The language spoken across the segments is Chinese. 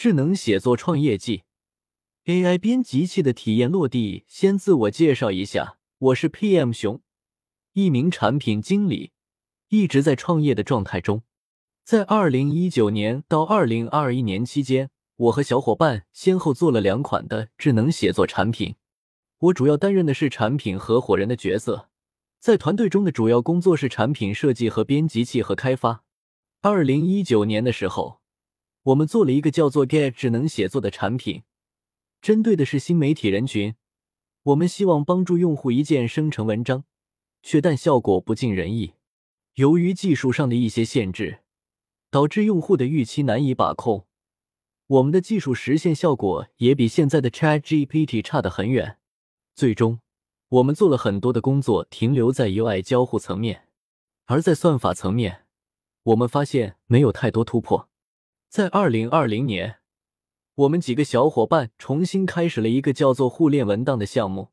智能写作创业记 AI 编辑器的体验落地。先自我介绍一下，我是 PM 熊，一名产品经理，一直在创业的状态中。在二零一九年到二零二一年期间，我和小伙伴先后做了两款的智能写作产品。我主要担任的是产品合伙人的角色，在团队中的主要工作是产品设计和编辑器和开发。二零一九年的时候。我们做了一个叫做 Get 智能写作的产品，针对的是新媒体人群。我们希望帮助用户一键生成文章，却但效果不尽人意。由于技术上的一些限制，导致用户的预期难以把控。我们的技术实现效果也比现在的 Chat GPT 差得很远。最终，我们做了很多的工作，停留在 UI 交互层面，而在算法层面，我们发现没有太多突破。在二零二零年，我们几个小伙伴重新开始了一个叫做“互联文档”的项目，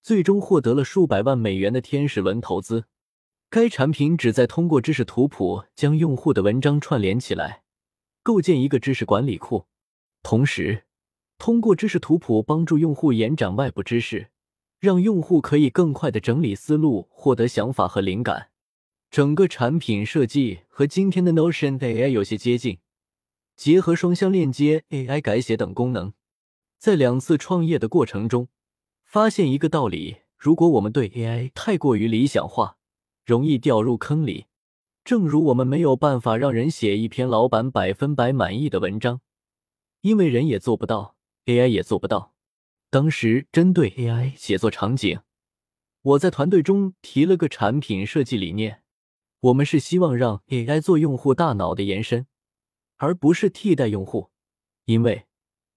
最终获得了数百万美元的天使轮投资。该产品旨在通过知识图谱将用户的文章串联起来，构建一个知识管理库，同时通过知识图谱帮助用户延展外部知识，让用户可以更快的整理思路，获得想法和灵感。整个产品设计和今天的 Notion AI 有些接近。结合双向链接、AI 改写等功能，在两次创业的过程中，发现一个道理：如果我们对 AI 太过于理想化，容易掉入坑里。正如我们没有办法让人写一篇老板百分百满意的文章，因为人也做不到，AI 也做不到。当时针对 AI 写作场景，我在团队中提了个产品设计理念：我们是希望让 AI 做用户大脑的延伸。而不是替代用户，因为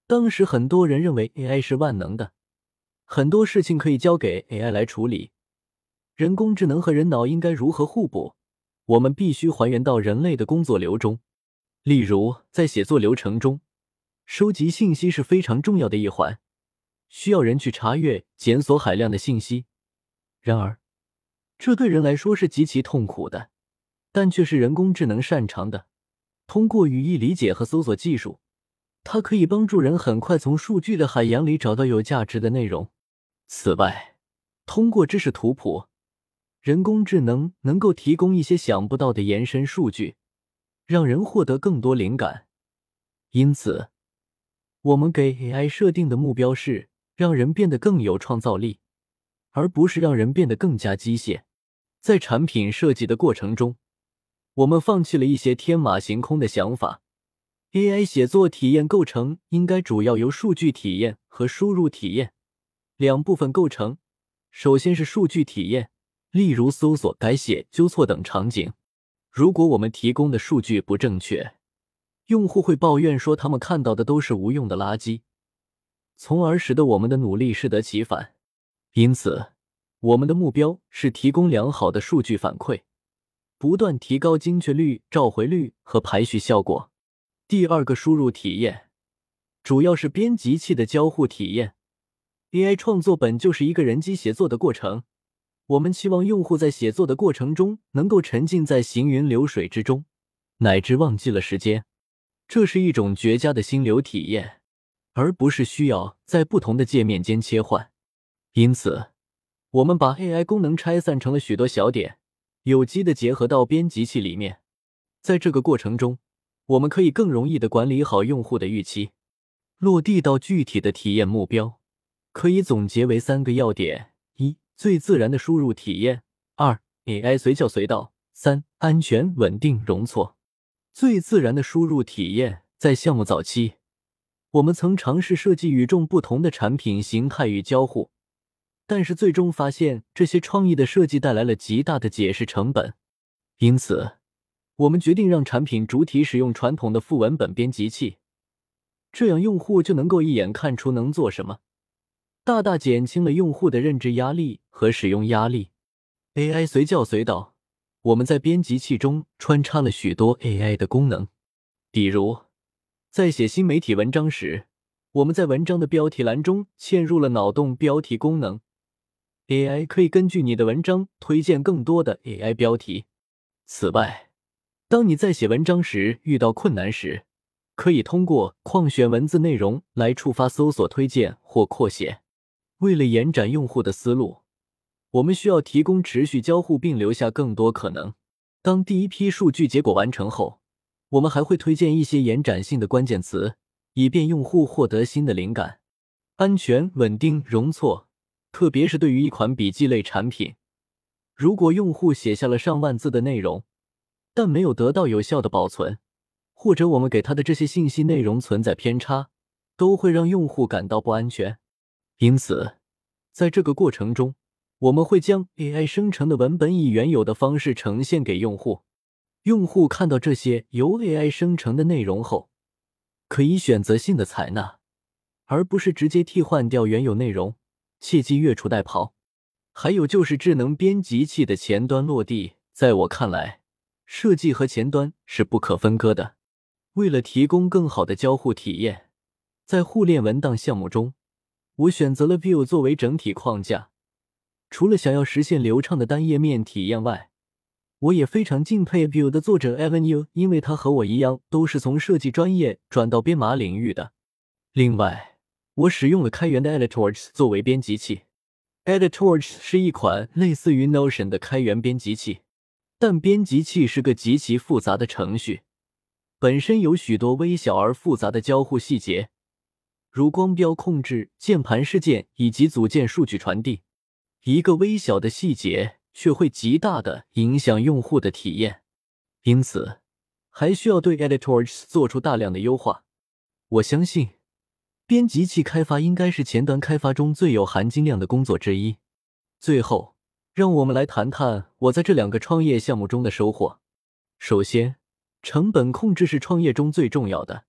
当时很多人认为 AI 是万能的，很多事情可以交给 AI 来处理。人工智能和人脑应该如何互补？我们必须还原到人类的工作流中。例如，在写作流程中，收集信息是非常重要的一环，需要人去查阅、检索海量的信息。然而，这对人来说是极其痛苦的，但却是人工智能擅长的。通过语义理解和搜索技术，它可以帮助人很快从数据的海洋里找到有价值的内容。此外，通过知识图谱，人工智能能够提供一些想不到的延伸数据，让人获得更多灵感。因此，我们给 AI 设定的目标是让人变得更有创造力，而不是让人变得更加机械。在产品设计的过程中。我们放弃了一些天马行空的想法。AI 写作体验构成应该主要由数据体验和输入体验两部分构成。首先是数据体验，例如搜索、改写、纠错等场景。如果我们提供的数据不正确，用户会抱怨说他们看到的都是无用的垃圾，从而使得我们的努力适得其反。因此，我们的目标是提供良好的数据反馈。不断提高精确率、召回率和排序效果。第二个输入体验，主要是编辑器的交互体验。AI 创作本就是一个人机协作的过程，我们期望用户在写作的过程中能够沉浸在行云流水之中，乃至忘记了时间。这是一种绝佳的心流体验，而不是需要在不同的界面间切换。因此，我们把 AI 功能拆散成了许多小点。有机的结合到编辑器里面，在这个过程中，我们可以更容易的管理好用户的预期，落地到具体的体验目标，可以总结为三个要点：一、最自然的输入体验；二、AI 随叫随到；三、安全稳定容错。最自然的输入体验，在项目早期，我们曾尝试设计与众不同的产品形态与交互。但是最终发现，这些创意的设计带来了极大的解释成本，因此，我们决定让产品主体使用传统的副文本编辑器，这样用户就能够一眼看出能做什么，大大减轻了用户的认知压力和使用压力。AI 随叫随到，我们在编辑器中穿插了许多 AI 的功能，比如，在写新媒体文章时，我们在文章的标题栏中嵌入了脑洞标题功能。AI 可以根据你的文章推荐更多的 AI 标题。此外，当你在写文章时遇到困难时，可以通过框选文字内容来触发搜索推荐或扩写。为了延展用户的思路，我们需要提供持续交互并留下更多可能。当第一批数据结果完成后，我们还会推荐一些延展性的关键词，以便用户获得新的灵感。安全、稳定、容错，特别是对于一款笔记类产品，如果用户写下了上万字的内容，但没有得到有效的保存，或者我们给他的这些信息内容存在偏差，都会让用户感到不安全。因此，在这个过程中，我们会将 AI 生成的文本以原有的方式呈现给用户。用户看到这些由 AI 生成的内容后，可以选择性的采纳。而不是直接替换掉原有内容，切忌越俎代庖。还有就是智能编辑器的前端落地，在我看来，设计和前端是不可分割的。为了提供更好的交互体验，在互联文档项目中，我选择了 Vue 作为整体框架。除了想要实现流畅的单页面体验外，我也非常敬佩 Vue 的作者 Evan You，因为他和我一样，都是从设计专业转到编码领域的。另外，我使用了开源的 Editorch 作为编辑器。Editorch 是一款类似于 Notion 的开源编辑器，但编辑器是个极其复杂的程序，本身有许多微小而复杂的交互细节，如光标控制、键盘事件以及组件数据传递。一个微小的细节却会极大的影响用户的体验，因此还需要对 Editorch 做出大量的优化。我相信。编辑器开发应该是前端开发中最有含金量的工作之一。最后，让我们来谈谈我在这两个创业项目中的收获。首先，成本控制是创业中最重要的。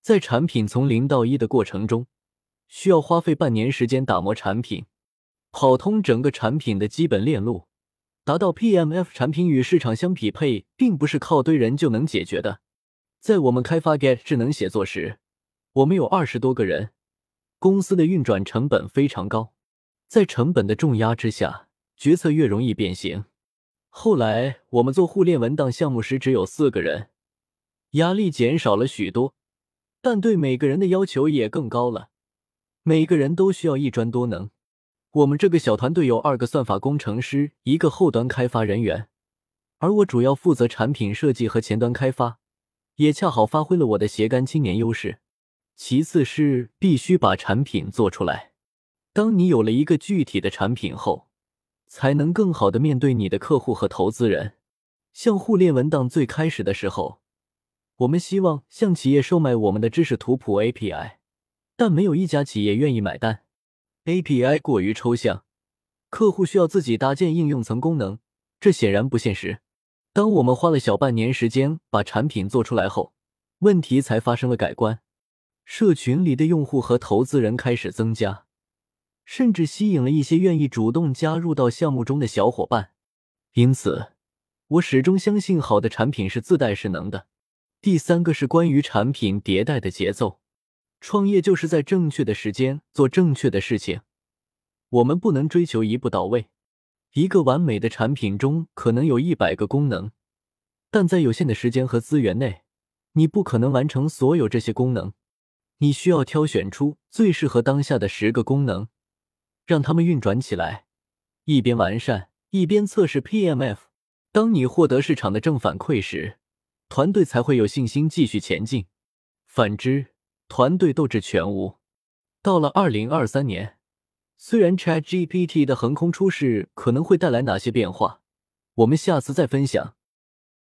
在产品从零到一的过程中，需要花费半年时间打磨产品，跑通整个产品的基本链路，达到 PMF 产品与市场相匹配，并不是靠堆人就能解决的。在我们开发 Get 智能写作时，我们有二十多个人，公司的运转成本非常高，在成本的重压之下，决策越容易变形。后来我们做互联文档项目时，只有四个人，压力减少了许多，但对每个人的要求也更高了。每个人都需要一专多能。我们这个小团队有二个算法工程师，一个后端开发人员，而我主要负责产品设计和前端开发，也恰好发挥了我的斜杆青年优势。其次是必须把产品做出来。当你有了一个具体的产品后，才能更好的面对你的客户和投资人。像互联文档最开始的时候，我们希望向企业售卖我们的知识图谱 API，但没有一家企业愿意买单。API 过于抽象，客户需要自己搭建应用层功能，这显然不现实。当我们花了小半年时间把产品做出来后，问题才发生了改观。社群里的用户和投资人开始增加，甚至吸引了一些愿意主动加入到项目中的小伙伴。因此，我始终相信好的产品是自带势能的。第三个是关于产品迭代的节奏。创业就是在正确的时间做正确的事情。我们不能追求一步到位。一个完美的产品中可能有一百个功能，但在有限的时间和资源内，你不可能完成所有这些功能。你需要挑选出最适合当下的十个功能，让它们运转起来，一边完善一边测试 PMF。当你获得市场的正反馈时，团队才会有信心继续前进。反之，团队斗志全无。到了二零二三年，虽然 ChatGPT 的横空出世可能会带来哪些变化，我们下次再分享。